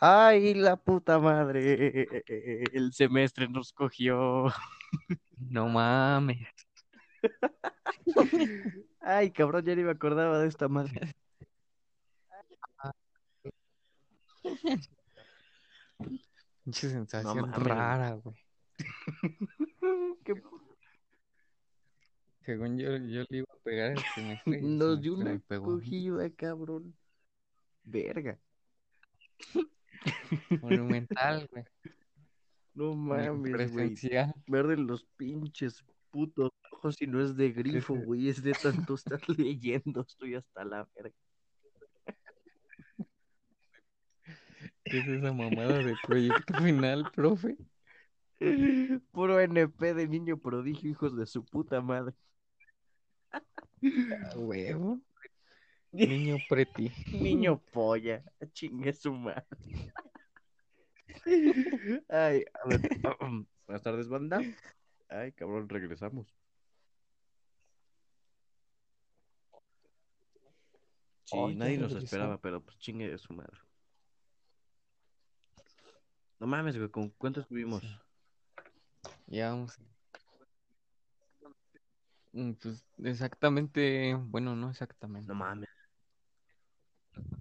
Ay, la puta madre. El semestre nos cogió. No mames. Ay, cabrón, ya ni me acordaba de esta madre. Mucha sensación güey. rara, güey. Qué- Según yo, yo le iba a pegar el semestre. Nos dio una cogida, cabrón. Verga. Monumental, güey. No mames, güey. Verden los pinches putos ojos y no es de grifo, güey. Es de tanto estar leyendo. Estoy hasta la verga. ¿Qué es esa mamada de proyecto final, profe? Puro NP de niño prodigio, hijos de su puta madre. A huevo. Niño preti. Niño polla. Chingue su madre. Ay, a ver. Buenas tardes, banda. Ay, cabrón, regresamos. Sí, Ay, ya nadie nos regresó. esperaba, pero pues chingue de su madre. No mames, güey, ¿con cuánto estuvimos? Ya vamos. Mm, Pues exactamente, bueno, no exactamente. No mames.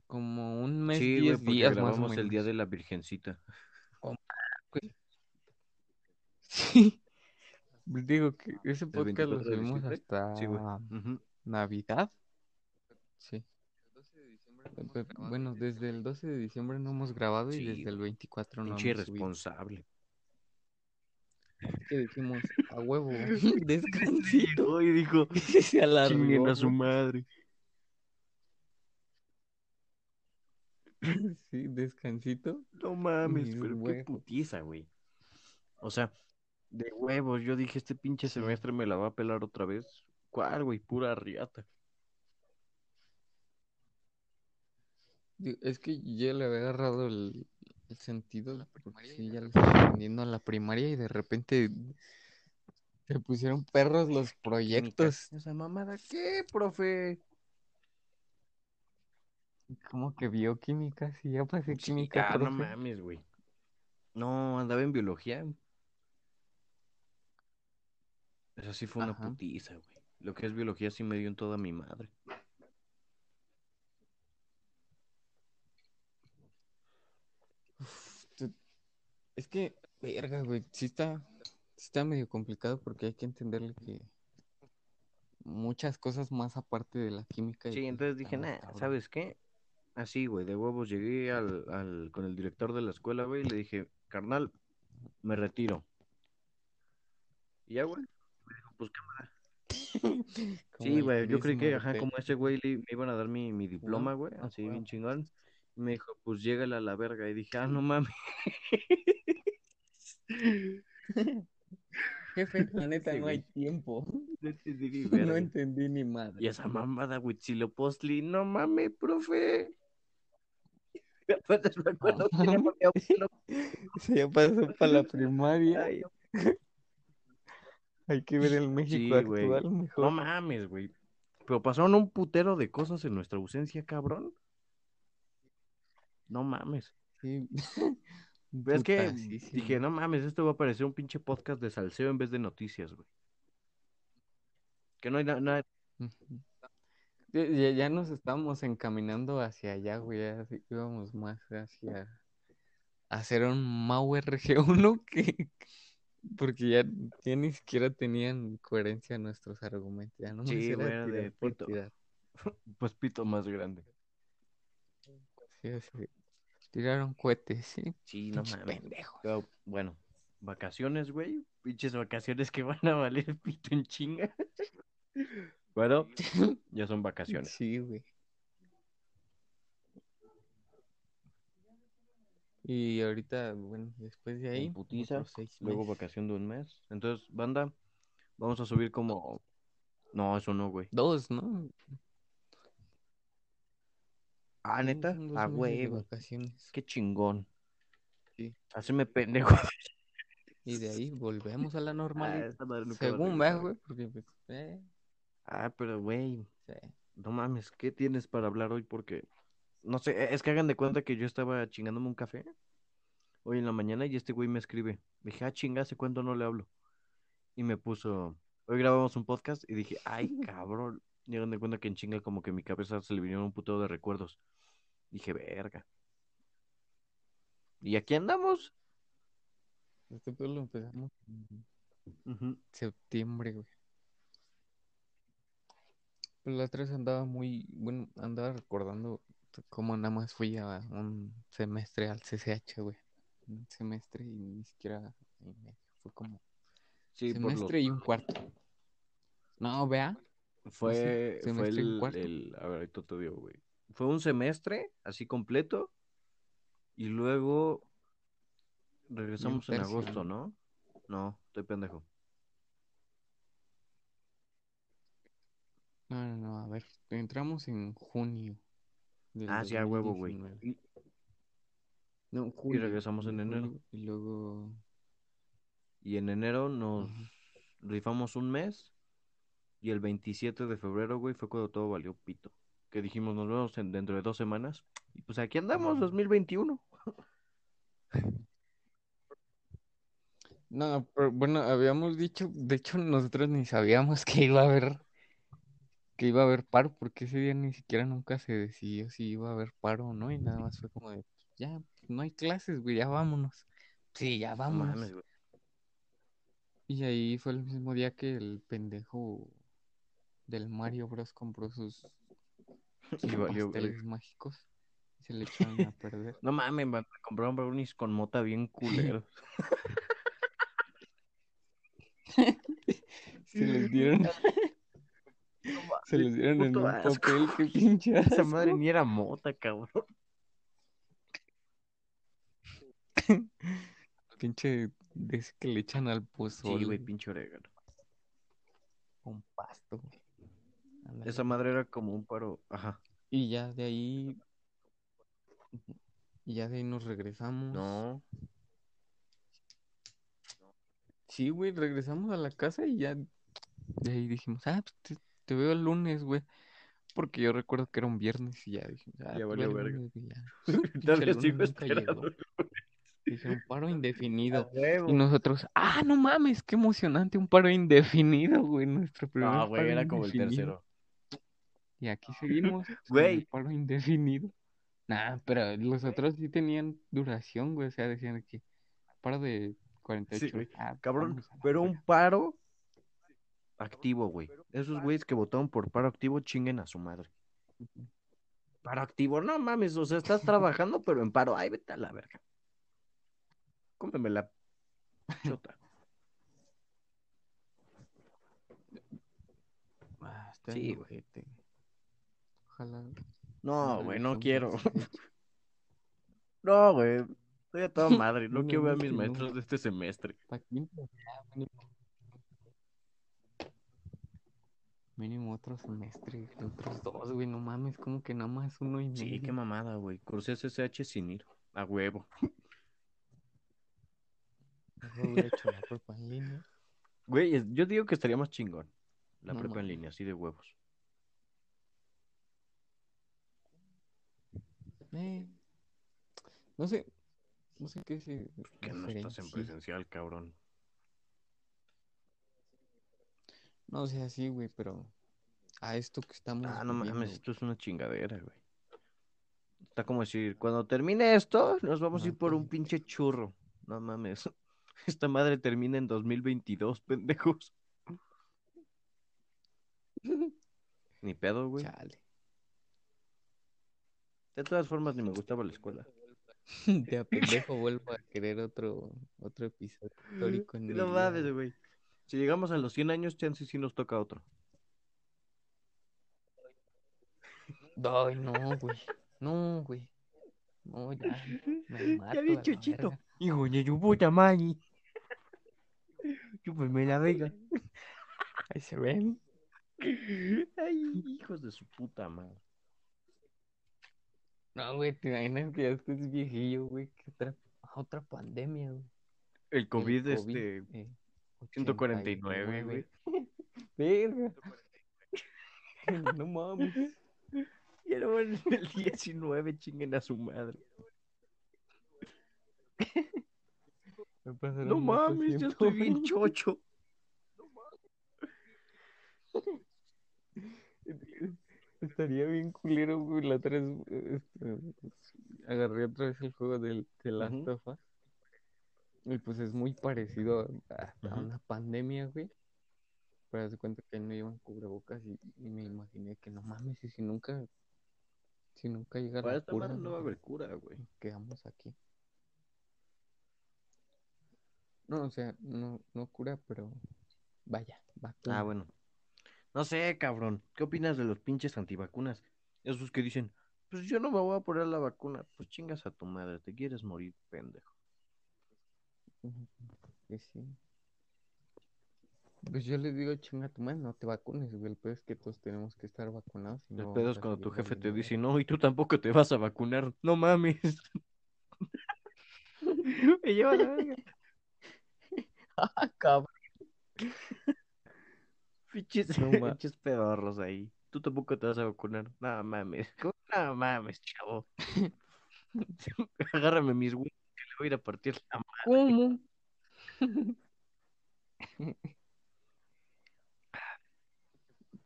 Como un mes, Sí, diez porque días más o grabamos el día menos. de la Virgencita. Sí. Digo que ese ¿El podcast lo 24 de subimos hasta Sí, güey. Ujú. Navidad. Sí. Bueno, desde el 12 de diciembre no hemos grabado y Sí, desde el 24 no Pinche hemos subido. irresponsable. Que dijimos, a huevo, descansito. Y dijo, Y se chinguen alargó. a su madre. Sí, descansito. No mames, Mis pero qué putiza, güey. O sea, de huevos, yo dije, este pinche semestre me la va a pelar otra vez. ¿Cuál, güey? Pura riata. Es que yo le había agarrado el, el sentido, porque sí, ya le estaba aprendiendo a la primaria y de repente se pusieron perros los proyectos. Esa mamada, ¿qué, profe? ¿Cómo que bioquímica? Si ya pasé Sí, química, ah, no mames, güey. No, andaba en biología. Esa sí fue una Ajá. putiza, güey. Lo que es biología sí me dio en toda mi madre. Es que, verga, güey, sí está, sí está medio complicado porque hay que entenderle que muchas cosas más aparte de la química. Sí, pues entonces dije, cabrón. ¿sabes qué? Así, güey, de huevos llegué al, al, con el director de la escuela, güey, y le dije, carnal, me retiro. Y ya, güey, me dijo, pues cámara. Sí, güey, yo creí que, ajá, como ese güey le, me iban a dar mi, mi diploma, güey, así bien chingón. Y me dijo, pues llégale a la verga. Y dije, ah, no mames. Jefe, la neta Sí, no hay tiempo. No entendí ni madre. Y esa mamada, Huitzilopochtli, no mames, profe. Que mi abuelo. Se ya pasó para la primaria. Ay, Hay que ver el México Sí, güey. actual No mejor. mames, güey. Pero pasaron un putero de cosas en nuestra ausencia, cabrón. No mames. Sí. Pero es que dije, no mames, esto va a parecer un pinche podcast de salseo en vez de noticias, güey. Que no hay nada. Ya- ya nos estábamos encaminando hacia allá, güey. ya sí íbamos más hacia hacer un Mau RG1 que porque ya, ya ni siquiera tenían coherencia nuestros argumentos. Ya nomás Sí, güey, era de pito. tirar. Pues pito más grande. Sí, así. Tiraron cohetes, sí. Sí, no mames. pendejos. Bueno, vacaciones, güey. Pinches vacaciones que van a valer pito en chinga. Bueno, ya son vacaciones. Sí, güey. Y ahorita, bueno, después de ahí, putiza, luego vacación de un mes. Entonces, banda, vamos a subir como... No, eso no, güey. Dos, ¿no? Ah, neta, dos a meses de huevo. vacaciones. Qué chingón. Sí. Haceme pendejo. Y de ahí volvemos a la Ah, normalidad. Según va, regresar. güey, porque pues, eh, Ah, pero güey, no mames, ¿qué tienes para hablar hoy? Porque no sé, es que hagan de cuenta que yo estaba chingándome un café hoy en la mañana y este güey me escribe. Dije, ah, chinga, ¿hace cuánto no le hablo? Y me puso, hoy grabamos un podcast y dije, ay, cabrón. Y hagan de cuenta que en chinga como que mi cabeza se le vinieron un puto de recuerdos. Dije, verga. Y aquí andamos. Este lo empezamos en septiembre, güey. Pero la otra vez andaba muy, bueno, andaba recordando cómo nada más fui a un semestre al CCH, güey. Un semestre y ni siquiera y medio. Fue como Sí, lo, semestre y un cuarto. No, vea. fue, fue semestre y el, cuarto. el- a ver, ahorita te digo, güey. Fue un semestre así completo y luego regresamos en agosto. ¿no? No, estoy pendejo. No, no, no, a ver. Entramos en junio. del Ah, sí, a huevo, güey. 2019. Y, No, junio. regresamos en enero. Y luego. y en enero nos Ajá. rifamos un mes y el 27 de febrero, güey, fue cuando todo valió pito. Que dijimos, nos vemos en- dentro de dos semanas. Y pues aquí andamos, Ajá. 2021. No, pero bueno, habíamos dicho, de hecho nosotros ni sabíamos que iba a haber, que iba a haber paro, porque ese día ni siquiera nunca se decidió si iba a haber paro o no, y nada más fue como de, ya, no hay clases, güey, ya vámonos. Sí, ya No vámonos. mames, güey. Y ahí fue el mismo día que el pendejo del Mario Bros compró sus, sus Y valió, pasteles mágicos y se le echaron a perder. No mames, man, me compraron brownies con mota bien culeros. Se los dieron, se los dieron en un asco. papel, qué pinche Esa madre ni era mota, cabrón. Pinche que le echan al Sí, pozole güey, pinche orégano. con pasto. Esa madre era como un paro. Ajá. Y ya de ahí. Y ya de ahí nos regresamos. No. Sí, güey, regresamos a la casa y ya de ahí dijimos, ah, pues te, veo el lunes, güey. Porque yo recuerdo que era un viernes y ya dijimos, ah, Ya te valió verga. ya. Llegó. Dijeron paro indefinido. Y nosotros, ah, no mames, qué emocionante, un paro indefinido, güey. Nuestro primer No, güey, era como el tercero. Y aquí seguimos Güey. paro indefinido. Nah, pero los otros sí tenían duración, güey. O sea, decían que paro de 48 Sí. Ah, Cabrón, pero un paro activo, güey. Esos güeyes que votaron por paro activo chinguen a su madre. Paro activo, no mames, o sea, estás trabajando, pero en paro. Ay, vete a la verga. Cómeme la chota. Ah, está Sí, güey. Ojalá. No, güey, no quiero. No, güey. Estoy a toda madre. No quiero ver a mis maestros de este semestre. Mínimo. Otro semestre, otros dos, güey, no mames, como que nada más uno y Sí, medio. qué mamada, güey. Cursé SSH sin ir. A huevo. Mejor hubiera hecho la prepa en línea. Güey, es- yo digo que estaría más chingón. La No prepa en línea, así de huevos. Eh, no sé, no sé qué se Que no estás en presencial, cabrón. No, o sea, sí, güey, pero a esto que estamos Ah, no viviendo, mames, esto es una chingadera, güey. Está como decir, cuando termine esto, nos vamos a ir por un pinche churro. No mames. Esta madre termina en 2022, pendejos. Ni pedo, güey. Chale. De todas formas, ni me gustaba la escuela. De a pendejo vuelvo a querer otro, otro episodio histórico en No mames, güey. Si llegamos a los 100 años, chance sí nos toca otro. Ay, no, güey. No, güey. No, ya. Me mato Ya vi, verga. Hijo de tu puta madre. Chúpame la vega. Ahí se ven. Ay, hijos de su puta madre. No, güey, te imaginas que ya estés viejillo, güey. Que otra, otra pandemia, güey. El El COVID, este, eh, 149, güey. 89. Verga. No mames. Y luego en el 19 chinguen a su madre. No mames, yo estoy bien chocho. Estaría bien culero, güey. La vez este, agarré otra vez el juego del The Last of Us. Y pues es muy parecido a, una pandemia, güey. Pero de cuenta que no llevan cubrebocas y, y me imaginé que no mames, y si nunca, si nunca llega Para la esta cura, no va a haber cura, güey. quedamos aquí. No, o sea, no, no cura, pero vaya, vacuna. Ah, bueno. No sé, cabrón. ¿Qué opinas de los pinches antivacunas? Esos que dicen, pues yo no me voy a poner la vacuna. Pues chingas a tu madre, te quieres morir, pendejo. Ujú, que sí. Pues yo les digo, chinga tu madre, no te vacunes, güey. El peor es que todos tenemos que estar vacunados. y El no pedo es cuando tu jefe te dice, no, y tú tampoco te vas a vacunar. No mames. Me lleva la verga. Ah, cabrón. No pinches pedorros ahí. Tú tampoco te vas a vacunar. No mames. No mames, chavo. Agárrame mis huevos le voy a ir a partir la madre. ¿Cómo?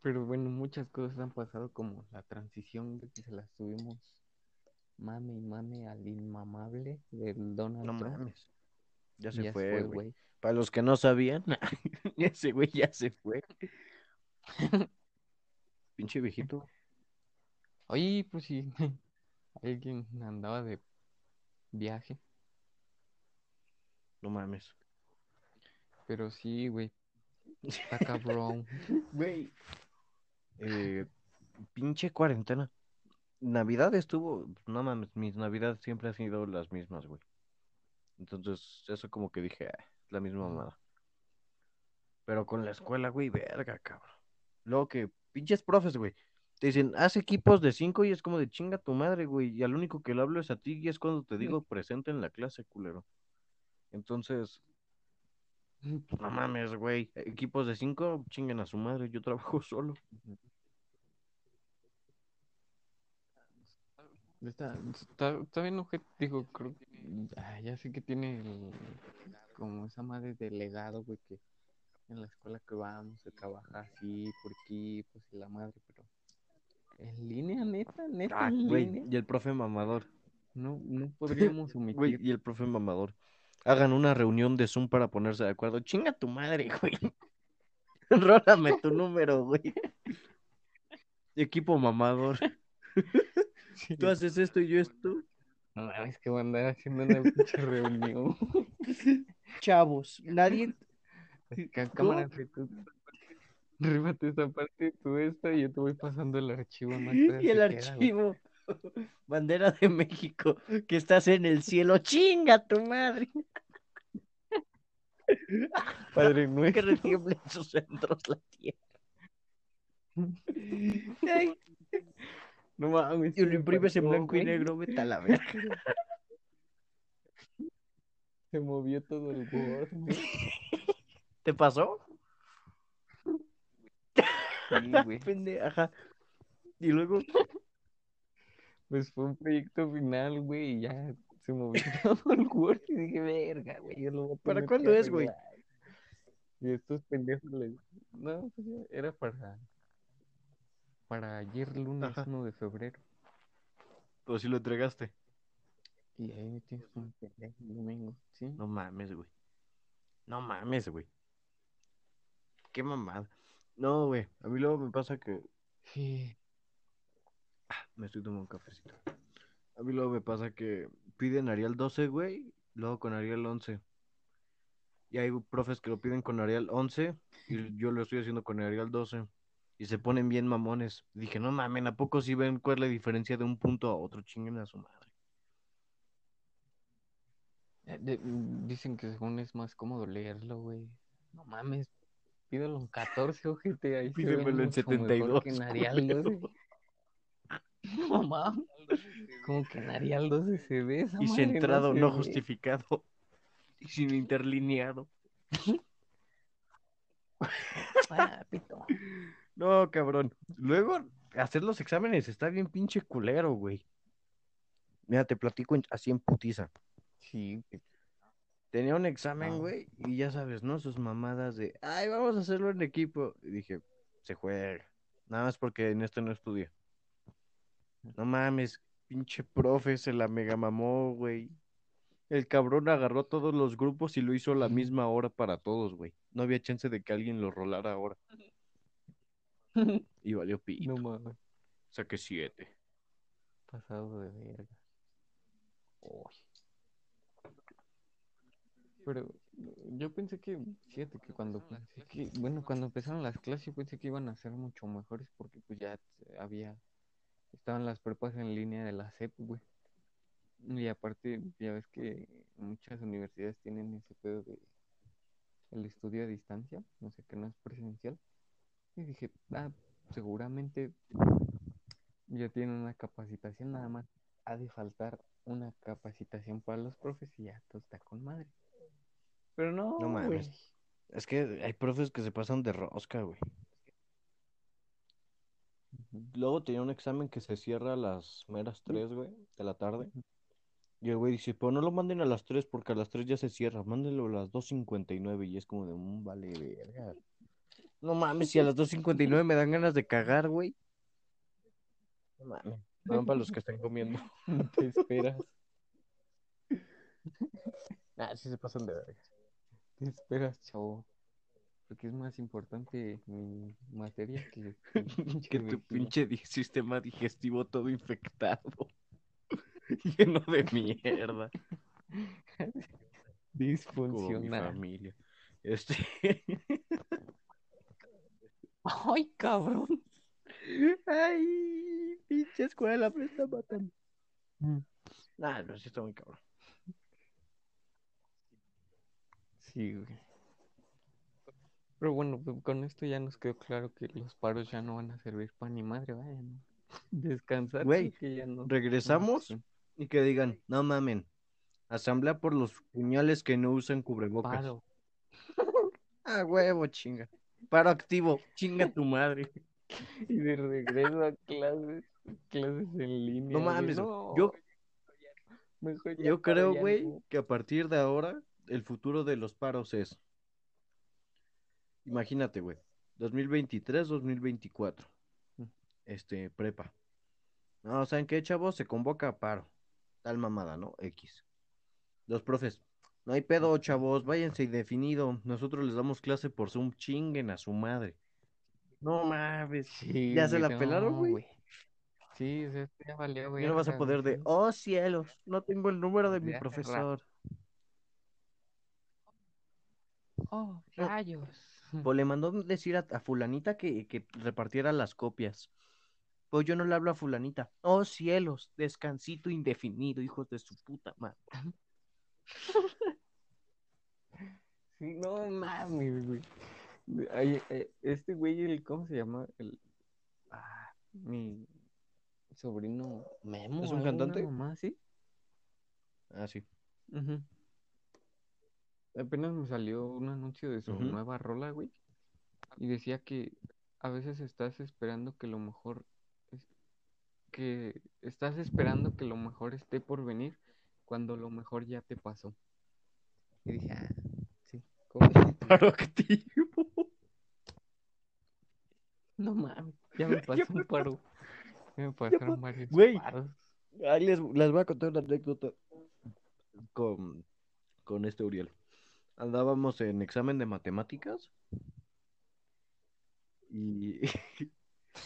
Pero bueno, muchas cosas han pasado como la transición de que se la subimos mame y mame al inmamable del Donald No Trump. mames. Ya se ya fue, güey. Para los que no sabían, ese güey ya se fue. Pinche viejito. Oye, pues sí, alguien andaba de viaje, No mames. pero sí, güey, está cabrón. Güey. Eh, pinche cuarentena. Navidad estuvo. No mames, mis navidades siempre han sido las mismas, güey. Entonces, eso como que dije, "Ah, la misma mamada. Pero con la escuela, güey, verga, cabrón. Luego que, pinches profes, güey. Te dicen, haz equipos de cinco y es como de chinga tu madre, güey. Y al único que le hablo es a ti y es cuando te digo presente en la clase, culero. Entonces, no mames, güey. Equipos de cinco, chinguen a su madre. Yo trabajo solo. Está, está, está bien, digo, creo que ah, ya sé que tiene el- como esa madre de legado, güey, que en la escuela que vamos se trabaja así, por equipos y la madre, pero en línea, neta, neta, Ah, en güey. línea, Y el profe mamador. no, no podríamos Güey, omitir. y el profe mamador. Hagan una reunión de Zoom para ponerse de acuerdo. Chinga tu madre, güey. Rólame tu número, güey. Equipo mamador. Sí. Tú haces esto y yo esto. No mames, que voy a andar haciendo una pinche reunión. Chavos, nadie. Cámara, tú, rímate esta parte, tú esta, y yo te voy pasando el archivo, ¿no? Y el queda, archivo. Bandera de México, que estás en el cielo. Chinga tu madre. Padre Que nuestro. retiemble en sus centros la tierra. Ay, No mames. y lo imprimes en blanco y negro, vete a la verga. Se movió todo el güey. ¿Te pasó? Sí, güey. Ajá. Y luego, Pues fue un proyecto final, güey, y ya se movió todo el Word. Y dije, verga, güey, yo lo voy a ¿Para cuándo es, güey? arreglar". Y estos pendejos les... No, pues ya era para... Para ayer lunes Ajá. 1 de febrero. pues si lo entregaste. Y ahí me tienes un pendejo el domingo, ¿sí? No mames, güey. No mames, güey. Qué mamada. No, güey. A mí luego me pasa que Sí. Me estoy tomando un cafecito. A mí luego me pasa que piden Arial 12, güey, luego con Arial 11. Y hay profes que lo piden con Arial 11 y yo lo estoy haciendo con Arial 12. Y se ponen bien mamones. Dije, no mamen, ¿a poco sí ven cuál es la diferencia de un punto a otro? Chinguen a su madre. Eh, de- mm, dicen que según es más cómodo leerlo, güey. No mames, pídelo en 14, ojete, ahí Pídemelo en mucho mejor 72, que en Arial culero. 12. No mames, como que en Arial 12 se ve esa Y madre, centrado, se no justificado. Y sin interlineado. No, cabrón. Luego, hacer los exámenes está bien pinche culero, güey. Mira, te platico en- así en putiza. Sí. Tenía un examen, Ah. güey, y ya sabes, ¿no? Sus mamadas de, ay, vamos a hacerlo en equipo. Y dije, se juega. Nada más porque en esto no estudia. No mames, pinche profe, se la mega mamó, güey. El cabrón agarró todos los grupos y lo hizo a la misma hora para todos, güey. No había chance de que alguien lo rolara ahora. Y valió pito. No mames, Saqué siete. pasado de verga. Uy. Pero yo pensé que, fíjate que cuando que, bueno, cuando empezaron las clases, yo pensé que iban a ser mucho mejores porque pues ya había, estaban las prepas en línea de la SEP, güey. Y aparte, ya ves que muchas universidades tienen ese pedo de el estudio a distancia, no sé, que no es presencial. Y dije, ah, seguramente ya tienen una capacitación, nada más ha de faltar una capacitación para los profes y ya todo está con madre. Pero no, No mames. Es que hay profes que se pasan de rosca, güey. Luego tenía un examen que se cierra a las meras 3, güey, de la tarde. Y el güey dice, pero no lo manden a las 3 porque a las 3 ya se cierra, mándenlo a las 2.59 y es como de, un vale verga. No mames, si a las 2.59 me dan ganas de cagar, güey. No mames. No, para los que están comiendo. Te esperas, Ah, sí se pasan de verga. te esperas, chavo. Porque es más importante mi materia que tu pinche Que tu vecino. pinche di- sistema digestivo todo infectado. Lleno de mierda. Como mi disfuncional. familia. Este. Ay, cabrón. Ay, pinche escuela me está matando. Mm. Nah, no, sí está muy cabrón. Sí, güey. Pero bueno, pues, con esto ya nos quedó claro que los paros ya no van a servir para ni madre, vayan. Descansar, Güey, que ya no. Regresamos no, y que digan, no mamen. Asamblea por los puñales que no usan cubrebocas. Paro. Ah, huevo, chinga. Paro activo, chinga tu madre. Y de regreso a clases, clases en línea. No mames, No, yo, mejor ya yo creo, güey, que a partir de ahora el futuro de los paros es, imagínate, güey, 2023, 2024, Mm. este, prepa. No, ¿saben qué, chavos? Se convoca a paro. Tal mamada, ¿no? X. Los profes, no hay pedo, chavos, váyanse indefinido. Nosotros les damos clase por Zoom, chinguen a su madre. No mames. Sí, ¿Ya se güey, la pelaron, güey? Sí, esto ya valió, Ya no vas a poder de, güey. oh cielos, no tengo el número de mi profesor. Oh, rayos. Pues le mandó decir a, a fulanita que, que repartiera las copias. Pues yo no le hablo a fulanita. Oh cielos, descansito indefinido, hijos de su puta madre. Sí, no mames, güey. Ay, eh, Este güey, el, ¿cómo se llama? El, ah, mi sobrino Memo. ¿Es un cantante? mamá. Ah, sí. Ujú. Apenas me salió un anuncio de su nueva rola, güey. Y decía que a veces estás esperando que lo mejor es- que estás esperando que lo mejor esté por venir cuando lo mejor ya te pasó. Y dije, ah, sí. ¿cómo activo. No mames, ya me pasó un paro. Ya me pa- pasaron varios güey. paros. Ahí les, les voy a contar una anécdota con, con este Uriel. Andábamos en examen de matemáticas y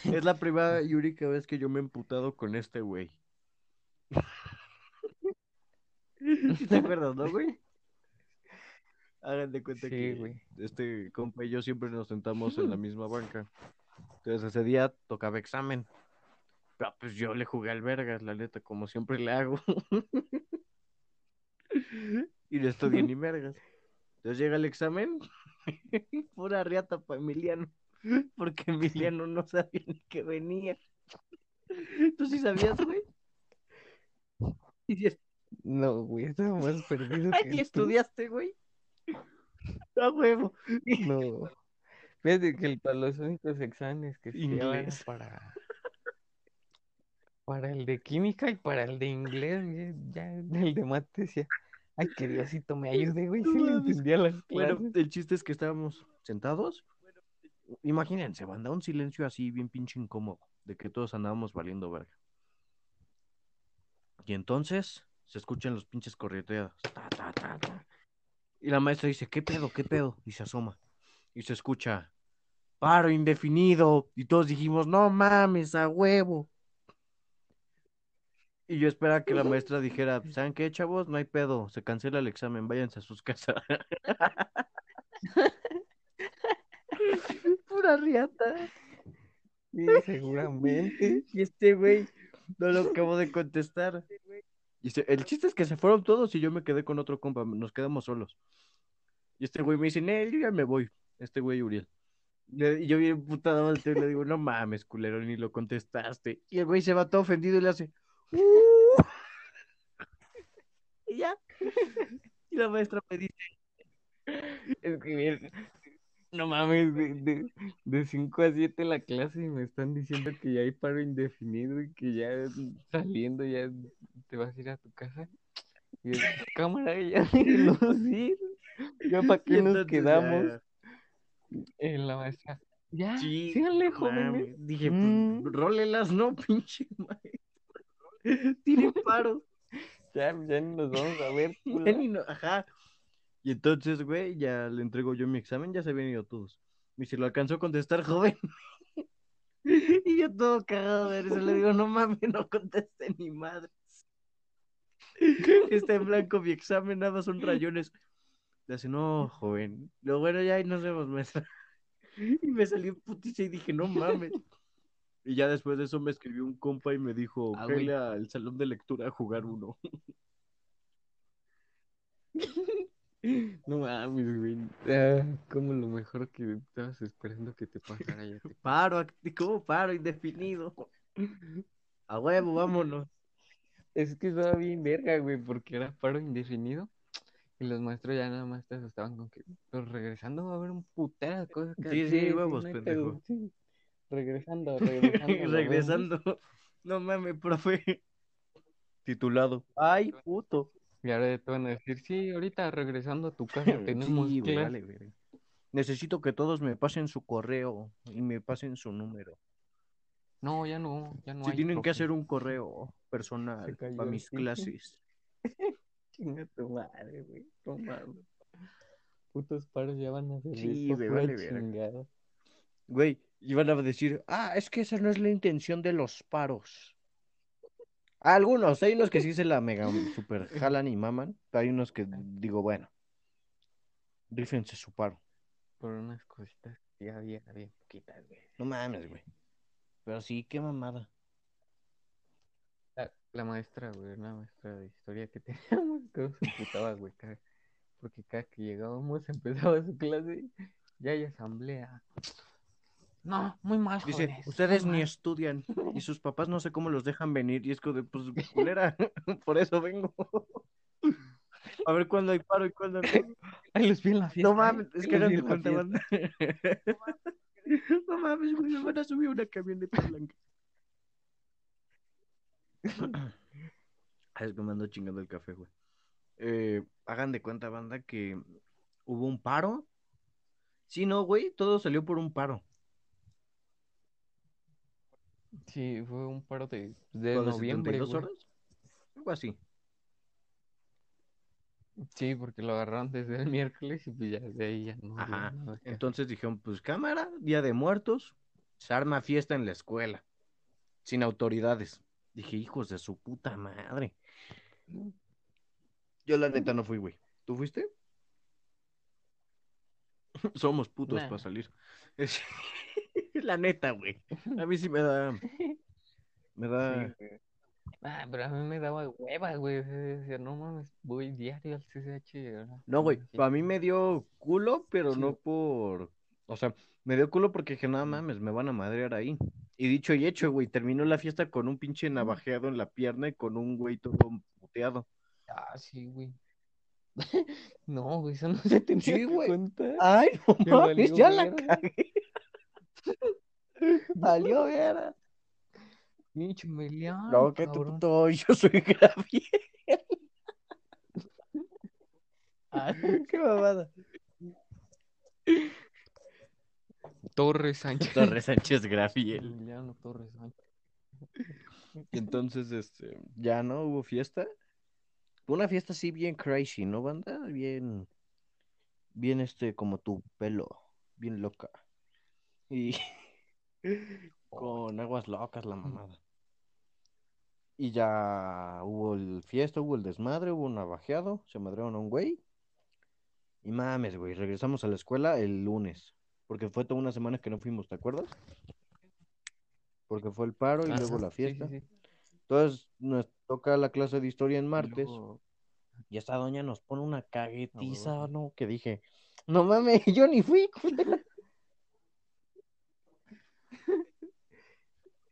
es la primera y única vez que yo me he emputado con este güey. ¿Sí ¿Te acuerdas, no, güey? Hagan de cuenta Sí, que güey. este compa y yo siempre nos sentamos en la misma banca. Entonces ese día tocaba examen. Pero pues yo le jugué al vergas, la neta, como siempre le hago. y no estudié ni vergas. Entonces llega el examen, pura riata para Emiliano, porque Emiliano no sabía ni que venía. ¿Tú sí sabías, güey? ¿Y si, No, güey, estaba más perdido que ¿y estudiaste, güey? A huevo. No. Fíjate que el- para los únicos exámenes que Inglés. para para el de química y para el de inglés, güey, ya el de mate decía, ay, que Diosito me ayude, güey, le entendía las Bueno, el chiste es que estábamos sentados. Imagínense, banda, un silencio así bien pinche incómodo, de que todos andábamos valiendo verga. Y entonces se escuchan los pinches correteados. Ta, ta, ta, ta. Y la maestra dice, ¿qué pedo, qué pedo? Y se asoma. Y se escucha, paro indefinido. Y todos dijimos, no mames, a huevo. Y yo esperaba que la maestra dijera, ¿saben qué, chavos? No hay pedo, se cancela el examen, váyanse a sus casas. Pura riata. Sí, seguramente. Y este güey no lo acabo de contestar. Y se- el chiste es que se fueron todos y yo me quedé con otro compa, nos quedamos solos. Y este güey me dice, Nel, yo ya me voy. Este güey Uriel. Y yo bien putado y le digo, no mames, culero, ni lo contestaste. Y el güey se va todo ofendido y le hace, "Uh". Y ya. Y la maestra me dice, Es que bien, no mames, de, de, de 5 a 7 la clase y me están diciendo que ya hay paro indefinido y que ya saliendo ya te vas a ir a tu casa. Y es, cámara, ya déjenos ir. Ya para qué nos quedamos en la maestra. Ya, Sí, síganle, jóvenes. Dije, Mm. pues, rólelas, no, pinche maestra. Tiene paro. Ya, ya ni nos vamos a ver. Ya ni no- Ajá. Y entonces, güey, ya le entrego yo mi examen, ya se habían ido todos. Y si lo alcanzó a contestar, joven. Y yo todo cagado de eso, le digo, no mames, no conteste ni madres. Está en blanco mi examen, nada más son rayones. Le hace, no, joven. Lo bueno, ya ahí nos vemos, maestra. Y me salí en putiza y dije, no mames. Y ya después de eso me escribió un compa y me dijo, Ah, güey. al salón de lectura a jugar uno. No mames, güey. Ah, como lo mejor que estabas esperando que te pasara ya te Paro, ¿cómo paro? Indefinido. A huevo, vámonos. Es que estaba bien verga, güey, porque era paro indefinido. Y los maestros ya nada más te asustaban con que, pero regresando va a haber un putero de cosas que Sí, sí, huevos, pendejo. sí. Regresando, regresando. Regresando. No mames, profe. Titulado. Ay, puto. Y ahora te van a decir, sí, ahorita regresando a tu casa tenemos Sí, güey, clase. vale, verga. Necesito que todos me pasen su correo y me pasen su número. No, ya no, ya no Si hay, tienen que hacer un correo personal cayó para mis clases. Chinga tu madre, güey. Putos paros ya van a ser Sí, güey, vale verga. Güey, iban a decir, ah, es que esa no es la intención de los paros. Algunos, hay unos que sí se la mega super jalan y maman, pero hay unos que digo, bueno, rífense su paro. Por unas cositas que ya había bien poquitas, güey. No mames, güey. Pero sí, qué mamada. La, la maestra, güey, una maestra de historia que teníamos, que se emputaba, güey, cada- porque cada que llegábamos empezaba su clase, ya hay asamblea. No, muy mal, Dice, jóvenes, ustedes ni mal". estudian y sus papás no sé cómo los dejan venir y es como de, pues, culera, por eso vengo. A ver cuándo hay paro y cuándo no. Ay, los vi en la fiesta. No mames, es que de la cuenta. No mames, güey, me van a subir una camioneta blanca. Ah, Es que me ando chingando el café, güey. Eh, hagan de cuenta, banda, que hubo un paro. Sí, no, güey, todo salió por un paro. Sí, fue un paro de, de ¿Lo de noviembre, 72 güey. horas? Algo así. Sí, porque lo agarraron desde el miércoles y pues ya de ahí ya no. Ajá. nada. Entonces dijeron, pues cámara, Día de Muertos, se arma fiesta en la escuela, sin autoridades. Dije, hijos de su puta madre. Yo la neta no fui, güey. ¿Tú fuiste? Somos putos Nah. para salir. Es- la neta, güey. A mí sí me da. Me da. Sí. Ah, pero a mí me daba hueva, güey. no mames, voy diario al CCH. ahora No, güey. A mí me dio culo, pero Sí. no por. O sea, me dio culo porque dije, nada mames, me van a madrear ahí. Y dicho y hecho, güey, terminó la fiesta con un pinche navajeado en la pierna y con un güey todo puteado. Ah, sí, güey. No, güey, eso no se tenía Sí, güey. Ay, no Me mames, ya la cagué. Valió vera. Pinche No, que tu puto, yo soy Gabriel. Ah, Qué mamada. Torres Sánchez. Torres Sánchez Grafiel. Emiliano Torres Sánchez. Entonces, este, ya no hubo fiesta. Una fiesta así bien crazy, ¿no, banda? Bien, bien, este, como tu pelo, bien loca. Y con aguas locas la mamada. Y ya hubo el fiesta, hubo el desmadre, hubo un navajeado, se madrearon a un güey. Y mames, güey, regresamos a la escuela el lunes. Porque fue toda una semana que no fuimos, ¿te acuerdas? Porque fue el paro y luego Ajá, la fiesta. sí, sí. Entonces nos toca la clase de historia en Y martes luego- y esta doña nos pone una caguetiza. ¿no? Que dije, no mames, yo ni fui.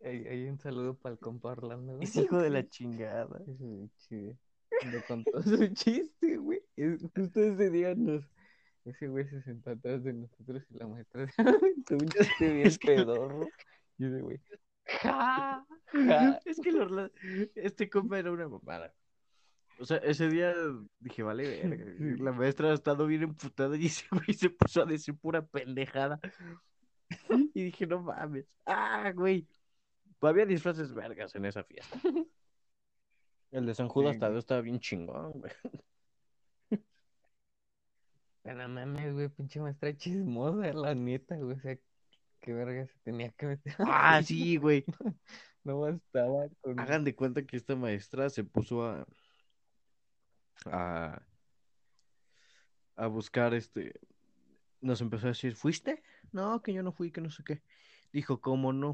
Hay, hay un saludo para el compa Orlando, güey. Es hijo de la chingada. Ese chiste. Me contó su chiste, güey. Es- Justo ese día nos... Ese güey se sentó atrás de nosotros y la maestra se aventó un chiste bien Es que- pedorro. Y ese güey... Ja, ja. Es que el Orla- este compa era una mamada. O sea, ese día dije, vale, verga. La maestra ha estado bien emputada y ese güey se puso a decir pura pendejada. Y dije, no mames. Ah, güey. Había disfraces vergas en esa fiesta. El de San Judas Tadeo estaba bien chingón, güey. No mames, güey, pinche maestra chismosa, la neta, güey. O sea, qué verga se tenía que meter. Ah, sí, güey. No bastaba con... Hagan de cuenta que esta maestra se puso a, a, a buscar este. Nos empezó a decir, ¿fuiste? No, que yo no fui, que no sé qué. Dijo, ¿cómo no?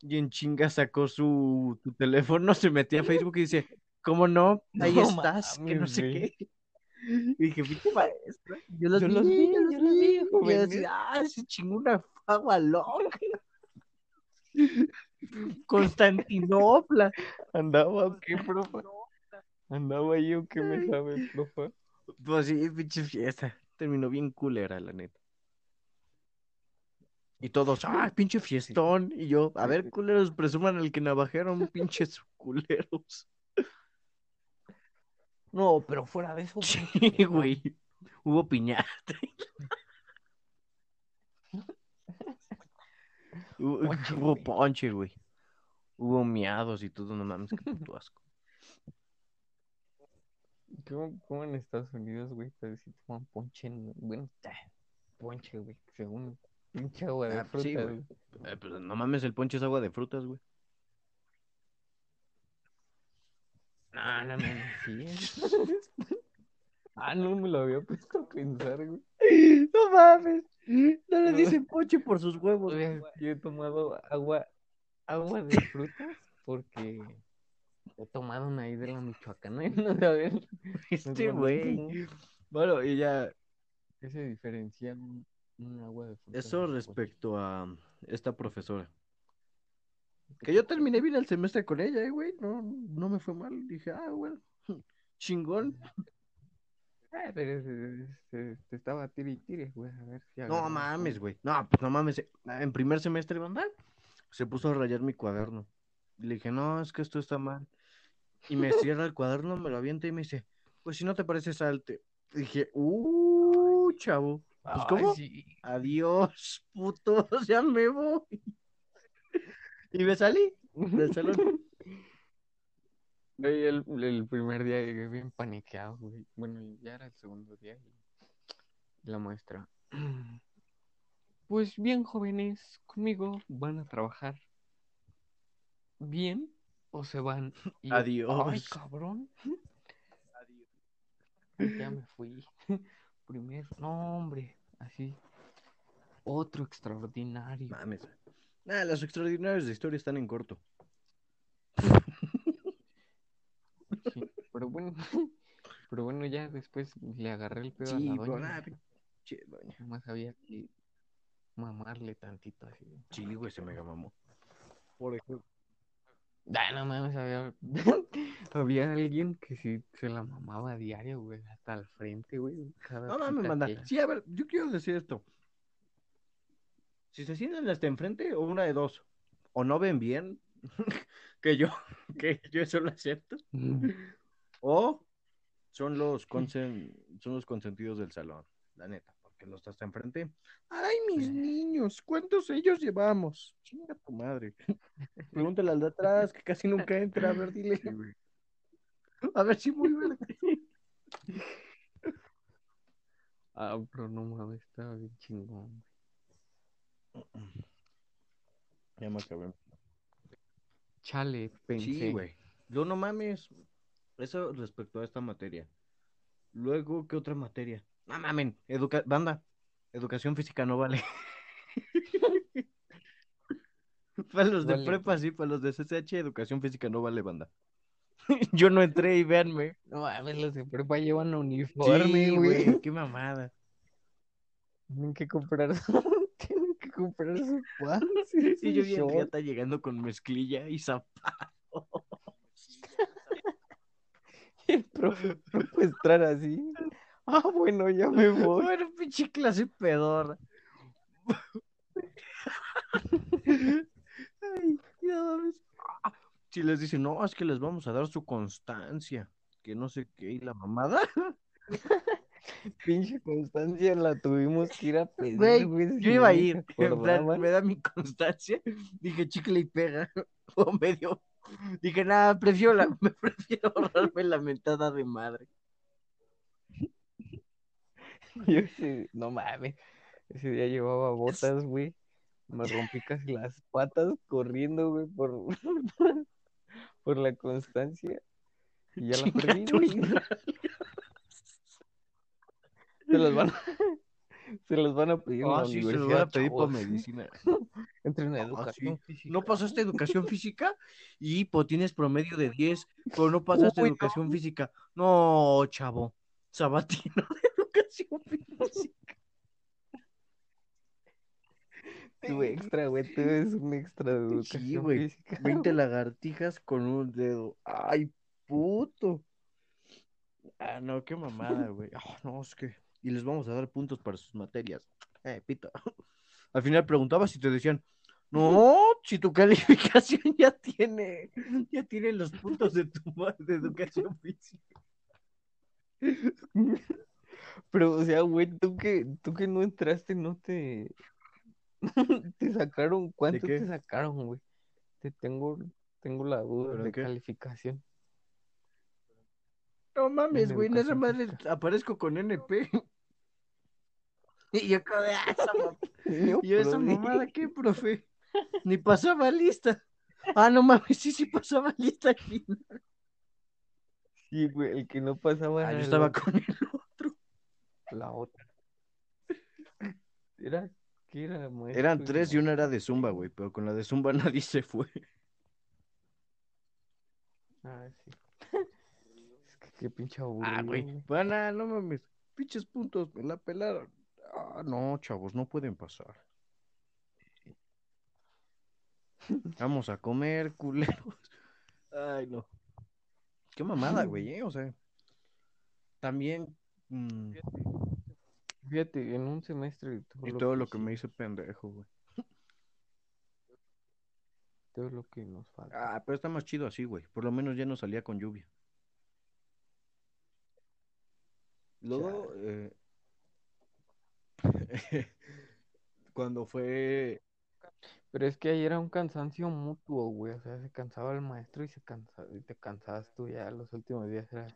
Y en chinga sacó su, teléfono, se metía a Facebook y dice, ¿cómo no? Ahí No estás, que no sé güey. qué. Y dije, pinche maestra. Yo los Yo vi, los vi, yo los vi, vi. Y yo decía, ah, se chingó una agua loca. Constantinopla. ¿Andaba qué, profa? ¿Andaba yo qué me sabe, profa? Pues sí, pinche fiesta. Terminó bien culera, la neta. Y todos, ¡ah, pinche fiestón! Y yo, a ver, culeros, presuman el que navajearon, pinches culeros. No, pero fuera de eso, Sí, güey. Hubo piñata. Hubo, Ponche, hubo güey. ponche, güey. Hubo miados y todo, no mames, qué puto asco. ¿Cómo, cómo en Estados Unidos, güey, te toman ponche? en- Bueno, ponche, güey, según pinche agua de Ah, fruta, sí, güey. güey. Eh, pues, no mames, el ponche es agua de frutas, güey. No, no, no, sí. Ah, no me lo había puesto a pensar, güey. No mames. No le dicen ponche por sus huevos. Oye, Yo he tomado agua, agua de frutas porque he tomado una ahí de la Michoacana no saben Este no, no, güey. Bueno, y ya, qué se diferencia de eso respecto a esta profesora. Que yo terminé bien el semestre con ella, eh, güey. No, no me fue mal. Dije, ah, bueno, chingón. Ah, pero se, se- se estaba güey, a ver si No mames, güey. No, pues no mames. En primer semestre, banda, se puso a rayar mi cuaderno. Y le dije, no, es que esto está mal. Y me cierra el cuaderno, me lo avienta y me dice, pues si no te parece, salte. Y dije, uh, chavo. Pues, Ay, ¿cómo? sí. Adiós, putos, ya me voy. Y me salí del salón. El, el primer día llegué bien paniqueado, güey. Bueno, ya era el segundo día. Y la maestra. Pues bien, jóvenes, conmigo van a trabajar. ¿Bien? ¿O se van? Y Adiós. Ay, cabrón. Ya me fui. Primero. No, hombre. Así. Otro extraordinario. Mames. Nah, las extraordinarias de historia están en corto. Sí, pero bueno. Pero bueno, ya después le agarré el pedo a Sí, la pero doña. nada, pinche doña. Nomás había que mamarle tantito así. Sí, güey, se mega mamó. Por ejemplo. Ay, no mames, había... había alguien que sí se la mamaba a diario, güey, hasta al frente, güey. No mames, manda. que- Sí, a ver, yo quiero decir esto. Si se sienten hasta enfrente, o una de dos. O no ven bien. que yo, que yo eso lo acepto. O son los, consen- son los consentidos del salón, la neta, porque los hasta enfrente. Ay, mis niños, ¿cuántos ellos llevamos? Chinga tu madre. Pregúntale al de atrás, que casi nunca entra. A ver, dile. A ver si muy verde. Ah, pero no mames, estaba bien chingón. Ya me acabé. Chale, pensé. Sí, güey. No, no mames. Eso respecto a esta materia. Luego, ¿qué otra materia? No mamen. Educa banda. Educación física no vale. para los de Vale, prepa, pues. sí, para los de CCH, educación física no vale, banda. Yo no entré y véanme. No mames, los de prepa llevan uniforme, Sí, güey. qué mamada. Tienen que comprar tienen que comprar su pants Y yo short. riata llegando con mezclilla y zapatos. El profe estar así. Ah, bueno, ya me voy. Bueno, pinche clase pedorra. Ay, no mames. Ah, Si les dicen, no, es que les vamos a dar su constancia, que no sé qué, y la mamada. Pinche constancia la tuvimos que ir a pedir, Güey, güey. Yo iba a ir, en plan, me da mi constancia. Dije, chicle y pega. O medio. Dije, nada, prefiero, la, me prefiero ahorrarme la mentada de madre. Yo ese- no mames. Ese día llevaba botas, güey. Me rompí casi las patas corriendo, güey, por, por la constancia. Y ya la perdí, güey. Se los van a, se los van a pedir en Ah, la sí, se lo universidad, voy a pedir por medicina. Entren a Ah, educación sí. física. No pasaste educación física y pues tienes promedio de 10, pero no pasaste Uy, no. educación física. No, chavo. Sabatino de educación física. Tu extra, güey. Tú eres un extra de educación Sí, güey. física. 20 lagartijas con un dedo. Ay, puto. Ah, no, qué mamada, güey. Ah, no, es que. Y les vamos a dar puntos para sus materias. Eh, pito. Al final preguntabas y te decían, no, si tu calificación ya tiene, ya tiene los puntos de tu de educación física. Pero, o sea, güey, tú que, tú que no entraste, no te, te sacaron, ¿cuánto te sacaron, güey? Te tengo, tengo la duda ¿Pero en de qué? calificación. No mames, güey, nada más física. aparezco con NP. Y yo como de, ah, esa mamada. Yo, esa mamada, ¿qué, profe? Ni pasaba lista. Ah, no mames, sí, sí pasaba lista aquí. Sí, güey, el que no pasaba Ah, yo estaba con. La otra. Era, ¿qué era, maestro? Eran tres y una era de Zumba, güey, pero con la de Zumba nadie se fue. Ah, sí. Es que qué pinche aburrido, Ah, güey, güey. bueno, no mames, pinches puntos, me la pelaron. Ah, no, chavos, no pueden pasar. Vamos a comer, culeros. Ay, no. Qué mamada, güey, ¿eh? O sea, también... mm, Fíjate, en un semestre y todo y lo todo que lo que me hice pendejo, güey. todo lo que nos falta. Ah, pero está más chido así, güey. Por lo menos ya no salía con lluvia. Luego, eh, cuando fue... Pero es que ahí era un cansancio mutuo, güey. O sea, se cansaba el maestro y se cansa, y te cansabas tú ya los últimos días. Era,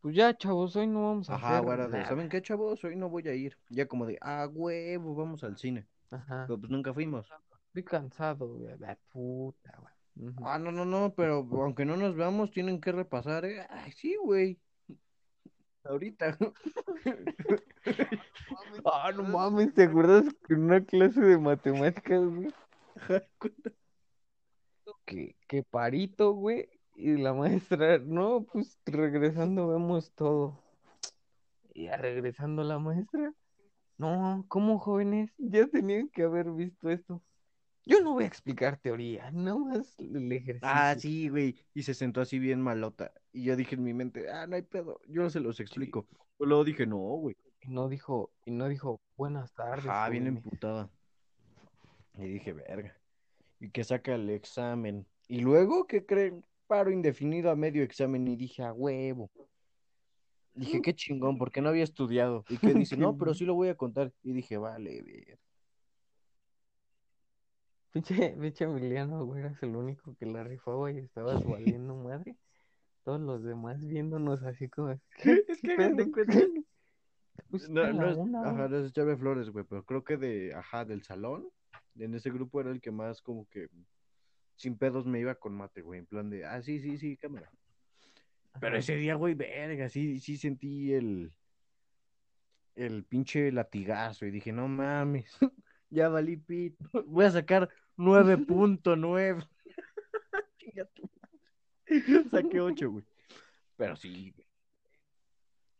pues ya, chavos, hoy no vamos a Ajá, hacer nada. ¿saben qué, chavos? Hoy no voy a ir. Ya como de, ah, huevo, vamos al cine. Ajá. Pero pues nunca fuimos. Estoy cansado, güey. La puta, güey. Ah, no, no, no, pero aunque no nos veamos, tienen que repasar, ¿eh? Ay, sí, güey. Ahorita. Ah, no mames, ¿te acuerdas que en una clase de matemáticas, güey? Que, que parito, güey. Y la maestra, no, pues regresando vemos todo. Y ya regresando la maestra, no, ¿cómo jóvenes? Ya tenían que haber visto esto. Yo no voy a explicar teoría, nada más el ejercicio. Ah, sí, güey. Y se sentó así bien malota. Y yo dije en mi mente, ah, no hay pedo. Yo se los explico. Pero luego dije, no, güey. Y no dijo, y no dijo, buenas tardes, Ah, bien jóvenes". emputada. Y dije, verga. Y que saca el examen Y luego, ¿qué creen? Paro indefinido a medio examen y dije, a huevo. Dije, qué chingón, porque no había estudiado. Y que dice, no, pero sí lo voy a contar. Y dije, vale, ver. Pinche, pinche Emiliano, güey, eras el único que la rifaba y estabas valiendo madre. Todos los demás viéndonos así como. ¿qué- Es que de cuenta. No, no es, una, ajá, no es echarme flores, güey, pero creo que de, ajá, del salón, en ese grupo era el que más como que sin pedos me iba con mate, güey, en plan de, ah, sí, sí, sí, cámara. Pero ese día, güey, verga, sí, sí sentí el, el pinche latigazo y dije, no mames, ya valí pito, voy a sacar 9.9. Chinga tu madre. Saqué 8, güey. Pero sí, güey.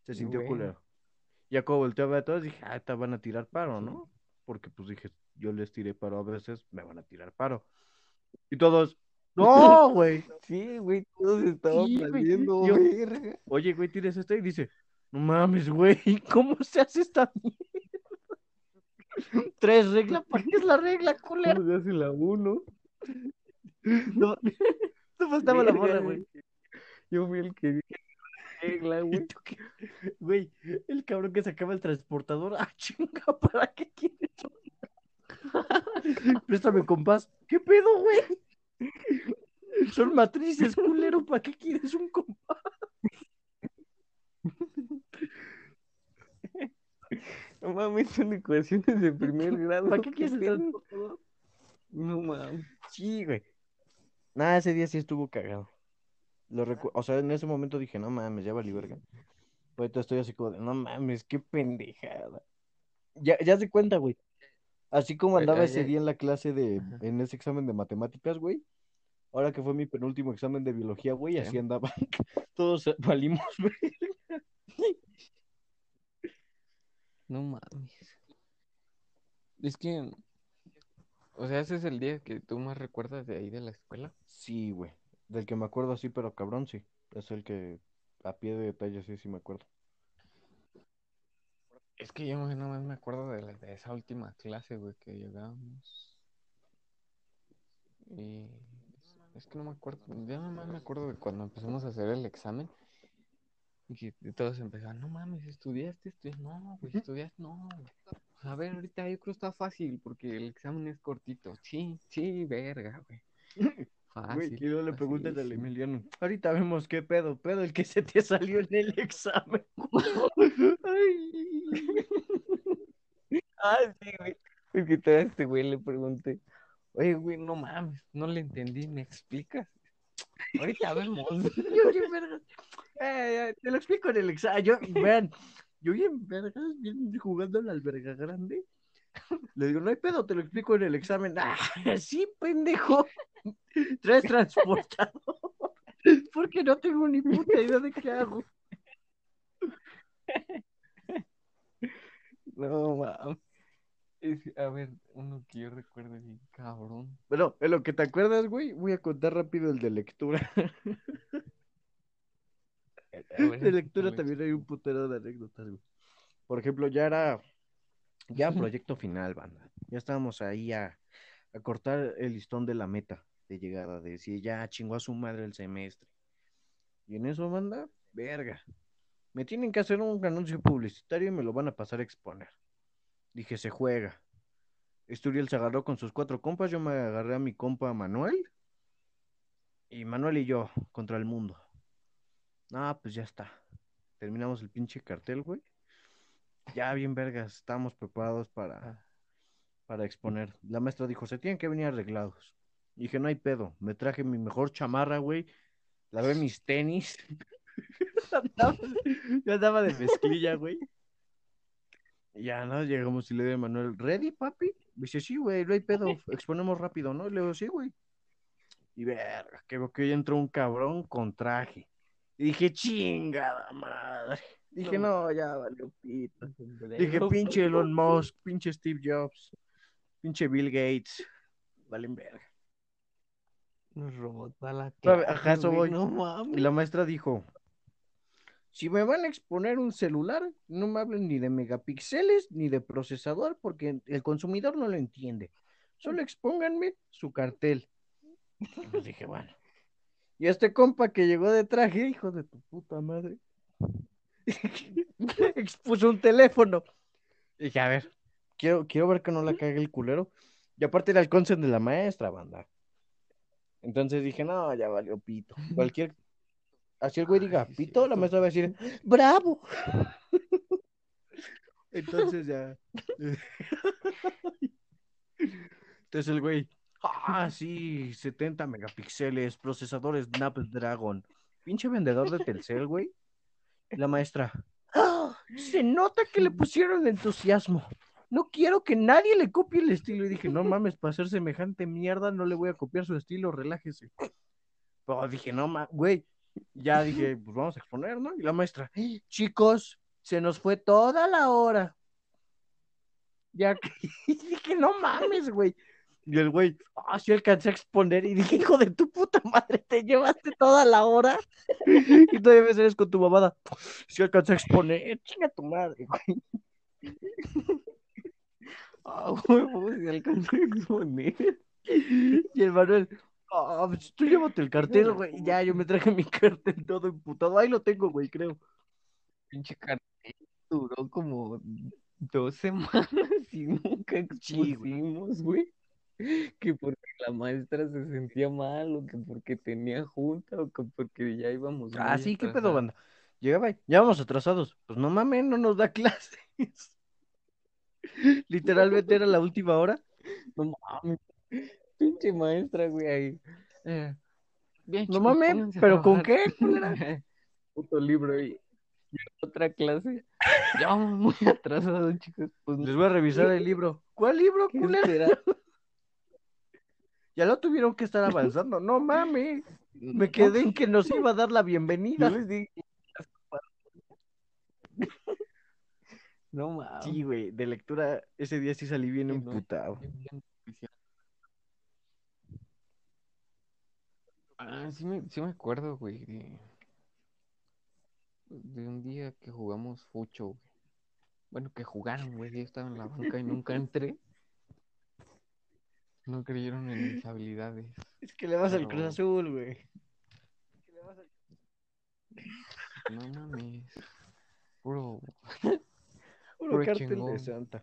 Se sintió bueno. culero. Ya cuando volteé a ver a todos, dije, ah, te van a tirar paro. ¿no? Porque pues dije, yo les tiré paro a veces, me van a tirar paro. Y todos, no, güey. Sí, güey, todos estaban Sí, güey, yo-. Oye, güey, tienes esta y dice, no mames, güey, ¿cómo se hace esta mierda? Tres reglas, ¿para qué es la regla, culera? ¿Cómo se hace la uno? No, no faltaba la morra, güey. Yo fui el que dije la regla, ¿Y güey. Güey, el cabrón que sacaba el transportador, ah, chinga, ¿para qué quieres? Préstame compás. ¿Qué pedo, güey? Son matrices, culero, ¿para qué quieres un compás? No mames, son ecuaciones de primer grado. ¿Para qué quieres el? No mames. Sí, güey. Nada, ese día sí estuvo cagado. Lo recu- o sea, en ese momento dije, no mames, ya valí verga. Ahorita estoy así como de, no mames, qué pendejada. Ya, ya se cuenta, güey. Así como andaba ese día en la clase de, Ajá. en ese examen de matemáticas, güey. Ahora que fue mi penúltimo examen de biología, güey, Sí. así andaba. Todos valimos, güey. No mames. Es que, o sea, ese es el día que tú más recuerdas de ahí de la escuela. Sí, güey. Del que me acuerdo así, pero cabrón, sí. Es el que a pie de detalle sí, sí me acuerdo. Es que yo nada más me acuerdo de, la- de esa última clase, güey, que llegábamos. Y es que no me acuerdo, yo nada más me acuerdo de cuando empezamos a hacer el examen. Y todos empezaban, no mames, ¿estudiaste? ¿Estudiaste? No, güey, ¿estudiaste? No, güey. A ver, ahorita yo creo que está fácil porque el examen es cortito. Sí, sí, verga, güey. Güey, Fácil. y luego le preguntan al. Emiliano, ahorita vemos qué pedo, pedo el que se te salió en el examen. Ay. Ah, sí, güey. Porque todavía a este güey le pregunté, oye, güey, no mames, no le entendí, ¿me explicas? Ahorita vemos. Yo bien vergas. Eh, eh, te lo explico en el examen. Yo, vean, yo bien vergas, bien jugando en la alberga grande. Le digo, no hay pedo, te lo explico en el examen. Ah, sí, pendejo. Traes transportador. Porque no tengo ni puta idea de qué hago. No mames. Es- a ver, uno que yo recuerdo bien, cabrón. Bueno, en lo que te acuerdas, güey, voy a contar rápido el de lectura. De lectura también hay un putero de anécdotas, güey. Por ejemplo, ya era ya proyecto final, banda. Ya estábamos ahí a, a cortar el listón de la meta de llegada, de decir ya chingó a su madre el semestre. Y en eso, banda, verga. Me tienen que hacer un anuncio publicitario y me lo van a pasar a exponer. Dije, se juega. Esturiel se agarró con sus cuatro compas, yo me agarré a mi compa Manuel. Y Manuel y yo contra el mundo. Ah, pues ya está. Terminamos el pinche cartel, güey. Ya bien vergas, estamos preparados para, para exponer. La maestra dijo, se tienen que venir arreglados. Dije, no hay pedo. Me traje mi mejor chamarra, güey. Lavé mis tenis. Yo andaba de mezclilla, güey. Y Ya, ¿no? Llegamos y le digo a Manuel, ¿ready, papi? Me dice, sí, güey, no hay pedo. Exponemos rápido, ¿no? Y le digo, sí, güey. Y verga, que veo que hoy entró un cabrón con traje. Y dije, chingada madre. Dije, no, ya valió pito. Dije, pinche Elon Musk, pinche Steve Jobs, pinche Bill Gates. Valen verga. Nos robó toda la clase, ajá, eso voy. No. Y la maestra dijo, si me van a exponer un celular, no me hablen ni de megapíxeles ni de procesador porque el consumidor no lo entiende. Solo expónganme su cartel. Pues dije, bueno. Y este compa que llegó de traje, hijo de tu puta madre, expuso un teléfono. Dije, a ver, quiero, quiero ver que no la cague el culero. Y aparte era el consent de la maestra, banda. Entonces dije, no, ya valió pito. Cualquier. Así el güey diga Ay, pito, la maestra va a decir, bravo. Entonces ya. Entonces el güey, ah, sí, 70 megapíxeles, procesador Snapdragon. Pinche vendedor de Telcel, güey. Y La maestra, "Ah, se nota que le pusieron entusiasmo. No quiero que nadie le copie el estilo. Y dije, no mames, para hacer semejante mierda no le voy a copiar su estilo, relájese. Pero dije, no mames, güey. Ya dije, pues vamos a exponer, ¿no? Y la maestra, chicos, se nos fue toda la hora. Ya dije, no mames, güey. Y el güey, ah, sí alcancé a exponer. Y dije, hijo de tu puta madre, te llevaste toda la hora. Y todavía me sales con tu mamada. Sí alcancé a exponer, chinga tu madre, güey. Ah, huevo, se alcanzó a exponer. Y el Manuel, ah, pues tú llévate el cartel, güey. Ya, yo me traje mi cartel todo emputado. Ahí lo tengo, güey, creo. Pinche cartel duró como dos semanas y nunca expusimos, güey. Que porque la maestra se sentía mal, o que porque tenía junta, o que porque ya íbamos Ah, sí, qué pedo, banda. Llegaba ya vamos atrasados. Pues no mames, no nos da clases. Literalmente era la última hora. No mames. Pinche maestra, güey, ahí. Eh, bien, No mames, ¿pero con qué? Puto libro y, y en otra clase. Ya vamos muy atrasados, chicos. Pues Les voy a revisar el libro. ¿Cuál libro, será? Ya lo tuvieron que estar avanzando. No mames. Me quedé en que nos iba a dar la Yo bienvenida. les dije. No mames. Sí, güey, de lectura ese día sí salí bien no, emputado. bien, bien oficial. Ah, sí me, sí me acuerdo, güey, de, de un día que jugamos fucho, güey. Bueno, que jugaron, güey, yo estaba en la banca y nunca entré. No creyeron en mis habilidades. Es que le vas al Cruz Azul, güey. No mames. Puro. Puro Puro cartel de. Santa.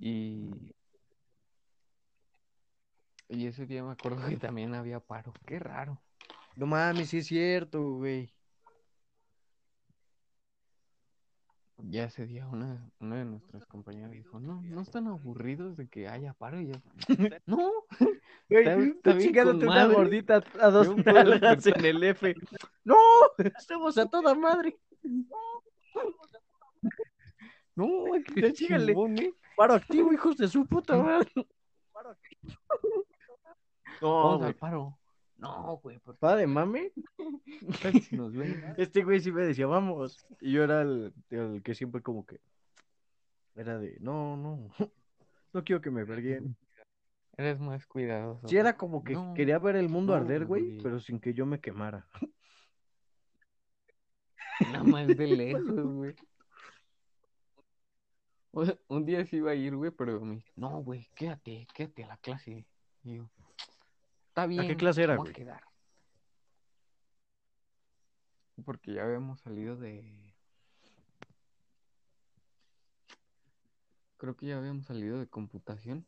Y. Y ese día me acuerdo que también había paro. Qué raro. No mames, sí es cierto, güey. Ya ese día una, una de nuestras compañeras dijo, no, no están aburridos de que haya paro. Y yo, no, Güey, Está- chingándote una gordita a dos nalgas en el F. No, estamos a toda madre. no, chígale. chingón, ¿eh? Paro activo, hijos de su puta madre. No, Vamos güey. al paro. No, güey, porque ¿Pa de mame? si nos ven. Este güey sí me decía, vamos. Y yo era el, el que siempre como que era de, no, no, no quiero que me verguen. Eres más cuidadoso. Sí, era como que No, quería ver el mundo no, arder, güey, pero sin que yo me quemara. Nada más de lejos, güey. O sea, un día sí iba a ir, güey, pero me dice, no, güey, quédate, quédate a la clase. Y yo, está bien. qué clase era, a güey? quedar. Porque ya habíamos salido de... Creo que ya habíamos salido de computación.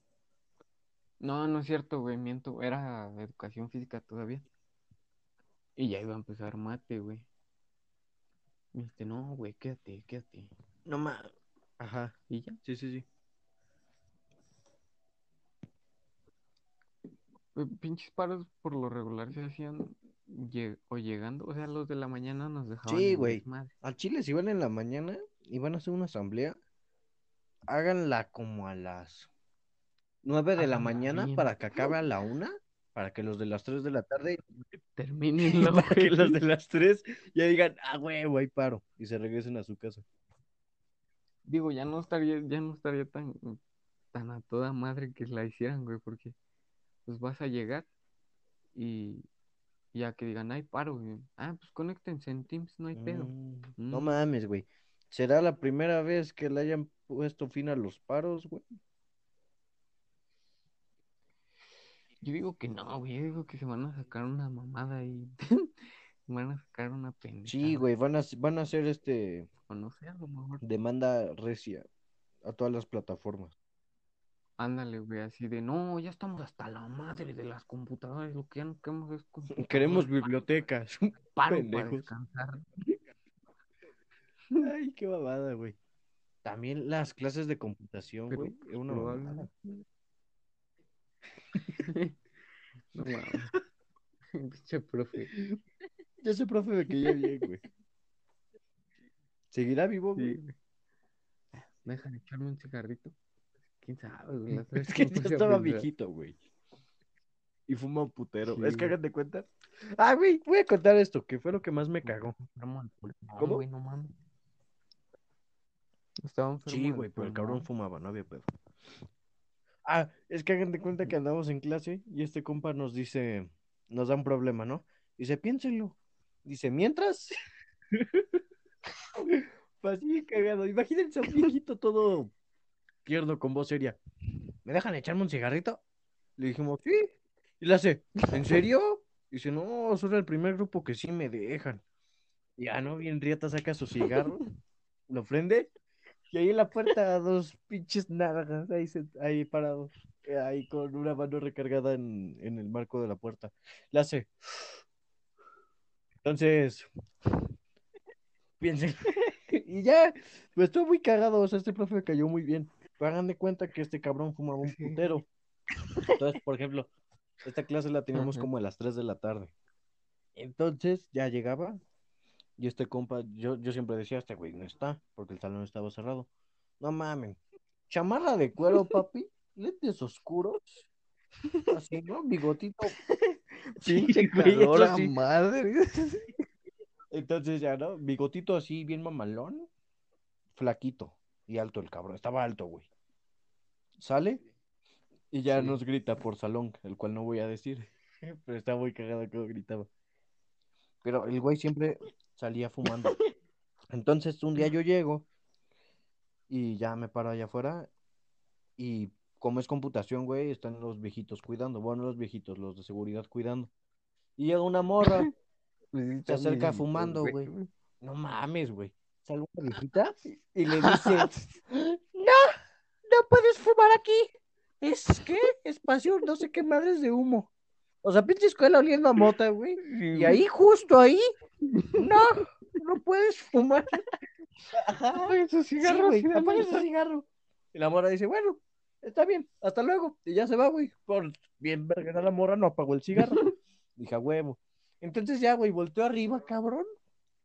No, no es cierto, güey, miento. Era educación física todavía. Y ya iba a empezar mate, güey. Me dijiste, no, güey, quédate, quédate. No mames. Ajá, Y ya. sí, sí, sí. Güey, Pinches paros por lo regular se hacían lle- o llegando. O sea, los de la mañana nos dejaban. Sí, güey. Al Chile, si van en la mañana y van a hacer una asamblea, háganla como a las nueve de la mañana bien. para que acabe a la una, para que los de las tres de la tarde, Terminen para que los de las tres ya digan, ah, huevo, ahí paro, y se regresen a su casa. Digo, ya no estaría, ya no estaría tan, tan a toda madre que la hicieran, güey, porque pues vas a llegar y ya que digan, hay paro, güey. Ah, pues conéctense en Teams, no hay pedo. Mm, No Mm. mames, güey. ¿Será la primera vez que le hayan puesto fin a los paros, güey? Yo digo que no, güey. Yo digo que se van a sacar una mamada y van a sacar una pendejada. Sí, güey, van a, van a hacer este O no sé, a lo mejor. demanda recia a todas las plataformas. Ándale, güey, así de no, ya estamos hasta la madre de las computadoras. Lo que ya no queremos es computadoras. Queremos para- bibliotecas. paro para pendejos. descansar. Ay, qué babada, güey. También las clases de computación, Pero, güey, es una probablemente- No mames. Pinche profe. Ya ese profe me caía bien, güey. ¿Seguirá vivo, güey? Sí, güey. Dejan echarme un cigarrito. ¿Quién sabe, güey? Es que ya estaba viejito, güey. Y fuma un putero. Sí, es que hagan de cuenta. Ah, güey, voy a contar esto, que fue lo que más me cagó. Pulmón, ¿Cómo? güey, no mames. Estaba enfermo Sí, güey, pero el cabrón fumaba, no había pedo. Ah, es que hagan de cuenta que andamos en clase y este compa nos dice, nos da un problema, ¿no? Dice, piénsenlo. Dice, mientras. Pues así cagado. Imagínense a un viejito todo tierno con voz seria. ¿Me dejan echarme un cigarrito? Le dijimos, sí. Y le hace, ¿en serio? Dice, no, soy el primer grupo que sí me dejan. Ya, ¿no? Bien riata saca su cigarro, lo prende y ahí en la puerta dos pinches nargas ahí, se- ahí parados, ahí con una mano recargada en, en el marco de la puerta. Le hace. Entonces, piensen. y ya, pues estuvo muy cagado, o sea, este profe cayó muy bien. Pero hagan de cuenta que este cabrón fumaba un putero. Entonces, por ejemplo, esta clase la teníamos como a las 3 de la tarde. Entonces, ya llegaba y este compa, yo, yo siempre decía, este güey no está, porque el salón estaba cerrado. No mamen. Chamarra de cuero, papi, lentes oscuros, así, ¿no? Bigotito. Pinche calor sí. madre. Entonces ya, ¿no? Bigotito así, bien mamalón, flaquito y alto el cabrón. Estaba alto, güey. Sale y ya Sí. nos grita por salón, el cual no voy a decir, pero está muy cagado que gritaba. Pero el güey siempre salía fumando. Entonces un día yo llego y ya me paro allá afuera y como es computación, güey, están los viejitos cuidando. Bueno, los viejitos, los de seguridad cuidando. Y llega una morra. Pues Se acerca fumando, güey. No mames, güey. Sale una viejita y le dice, no, no puedes fumar aquí. ¿Es qué? Espacio, no sé qué madres de humo. O sea, pinche escuela oliendo a mota, güey. Y ahí, justo ahí, no, no puedes fumar. Apague su cigarro. sí, apaga cigarro. Y la morra dice, bueno, está bien, hasta luego. Y ya se va, güey. Por bien verga la morra, no apagó el cigarro. Dije, huevo. Entonces ya, güey, volteó arriba, cabrón.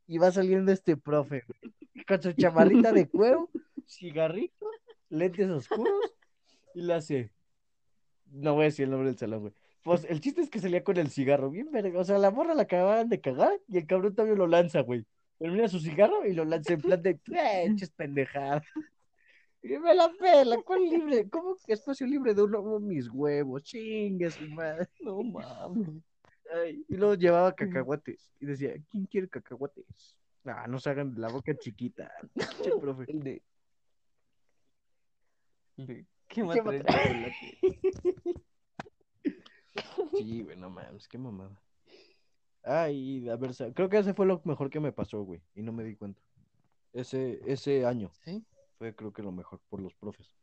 Y va saliendo este profe, con su chamalita de cuero, cigarrito, lentes oscuros, y le hace. No voy a decir el nombre del salón, güey. Pues el chiste es que salía con el cigarro, bien verga. O sea, la morra la acababan de cagar y el cabrón todavía lo lanza, güey. Termina su cigarro y lo lanza en plan de, ¡eh, eches pendejada! Y me la pela, ¿cuál libre? ¿Cómo que espacio libre de uno? Oh, mis huevos, chingue su madre. No mames. Ay, y luego llevaba cacahuates y decía, ¿quién quiere cacahuates? Ah, no se hagan de la boca chiquita. Che, profe. El de. el de- ¿Qué ¿Qué? Sí, güey, no mames, qué mamada. Ay, a ver, creo que ese fue lo mejor que me pasó, güey, y no me di cuenta. Ese, ese año ¿Sí? fue creo que lo mejor por los profes.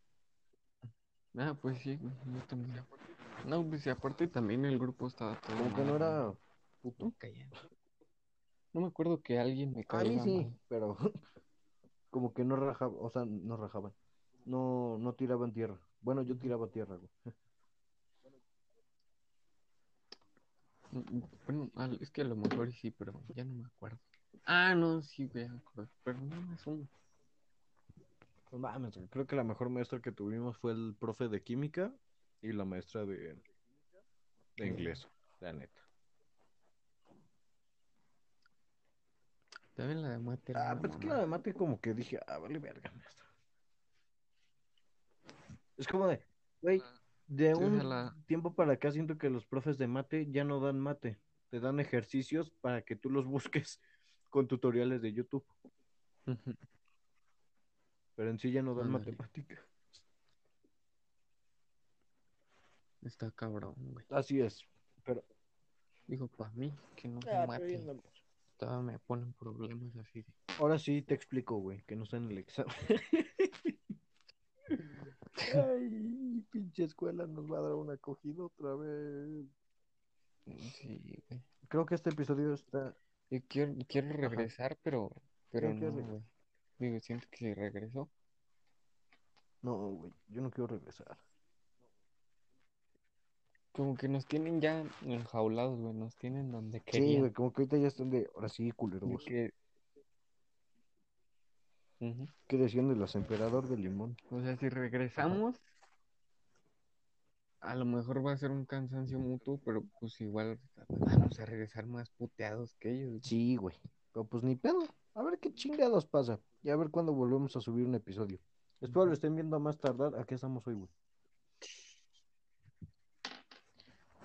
Ah, pues sí, güey, yo también. No, pues y aparte también el grupo estaba todo Como que no era puto. No, me acuerdo que alguien me A mí caía sí, mal. pero como que no rajaban, o sea, no rajaban. No, no tiraban tierra. Bueno, yo tiraba tierra, güey. Bueno, es que a lo mejor sí, pero ya no me acuerdo. Ah, no, sí, güey, me acuerdo. Pero no es un. No mames, creo que la mejor maestra que tuvimos fue el profe de química y la maestra de, de inglés, la neta. También la de mate. Ah, pero es que la de mate como que dije, ah, vale verga, maestra. Es como de, güey, de Sí, o sea, un tiempo para acá siento que los profes de mate ya no dan mate, te dan ejercicios para que tú los busques con tutoriales de YouTube, pero en sí ya no dan Ándale. matemática. Está cabrón, güey. Así es. Pero. Digo, para mí, que no se Ah, pero ya mate. andamos. Todavía me ponen problemas así de. Ahora sí te explico, güey, que no está en el examen. Ay, pinche escuela nos va a dar una acogida otra vez. Sí, güey. Creo que este episodio está. Yo quiero, quiero regresar, pero, pero quieres no, güey. Digo, siento que si regreso, No, güey, yo no quiero regresar. Como que nos tienen ya enjaulados, güey. Nos tienen donde Sí, querían. güey, como que ahorita ya están de. Ahora sí, De culeros. que... ¿Qué decían de los emperador de limón? O sea, si regresamos, a lo mejor va a ser un cansancio mutuo, pero pues igual vamos a regresar más puteados que ellos. güey. Sí, güey. Pero pues ni pedo. A ver qué chingados pasa. Y a ver cuándo volvemos a subir un episodio. Espero lo estén viendo a más tardar. ¿A qué estamos hoy, güey?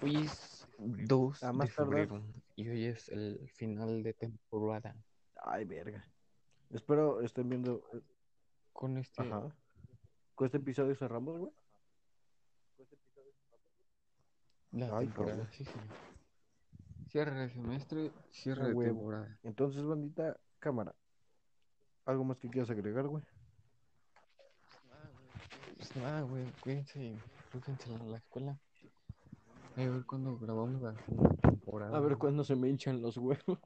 Hoy es 2 A de más tardar. febrero y hoy es el final de temporada. Ay, verga. Espero estén viendo. eh, Con este, Ajá. Con este episodio cerramos, güey. la Ay, temporada. Sí, señor. Cierre de semestre, cierre de huevo. temporada. Entonces, bandita, cámara. ¿Algo más que quieras agregar, güey? Pues nada, güey, cuídense y la escuela. A ver cuándo grabamos la temporada. A ver cuándo se me hinchan los huevos.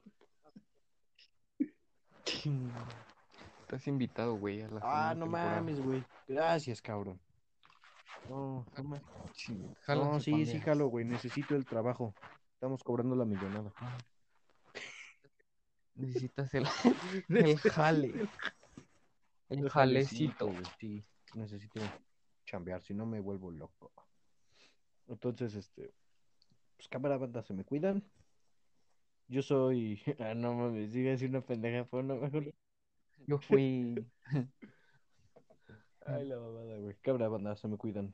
Estás invitado, güey, a la Ah, no temporada. mames, güey. Gracias, cabrón. No, no mames. Sí, No, sí, sí, jalo, güey. Necesito el trabajo. Estamos cobrando la millonada. Ah. Necesitas el, el jale. El jalecito. güey. Sí, necesito chambear, si no me vuelvo loco. Entonces, este, pues cámara banda, se me cuidan. Yo soy, ah, no mames, sigue a decir una pendeja, pero no mejor. Yo fui. Ay, la babada, güey. Cámara banda, se me cuidan.